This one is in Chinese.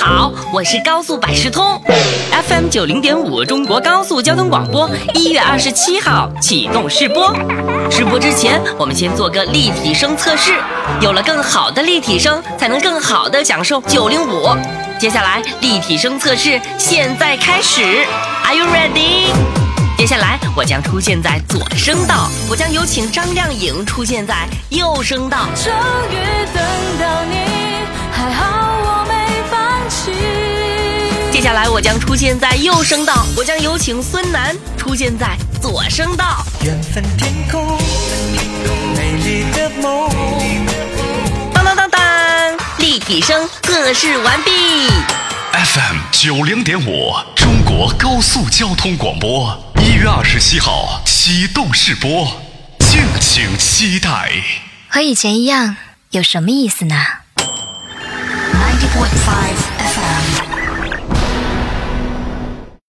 好，我是高速百事通，FM 九零点五中国高速交通广播，一月二十七号启动试播。试播之前，我们先做个立体声测试，有了更好的立体声，才能更好的享受九零五。接下来，立体声测试现在开始，Are you ready？接下来，我将出现在左声道，我将有请张靓颖出现在右声道。终于等接下来我将出现在右声道，我将有请孙楠出现在左声道。缘分天空，美丽的梦。当当当当，立体声测试完毕。FM 九零点五，中国高速交通广播，一月二十七号启动试播，敬请期待。和以前一样，有什么意思呢？？Ninety point five FM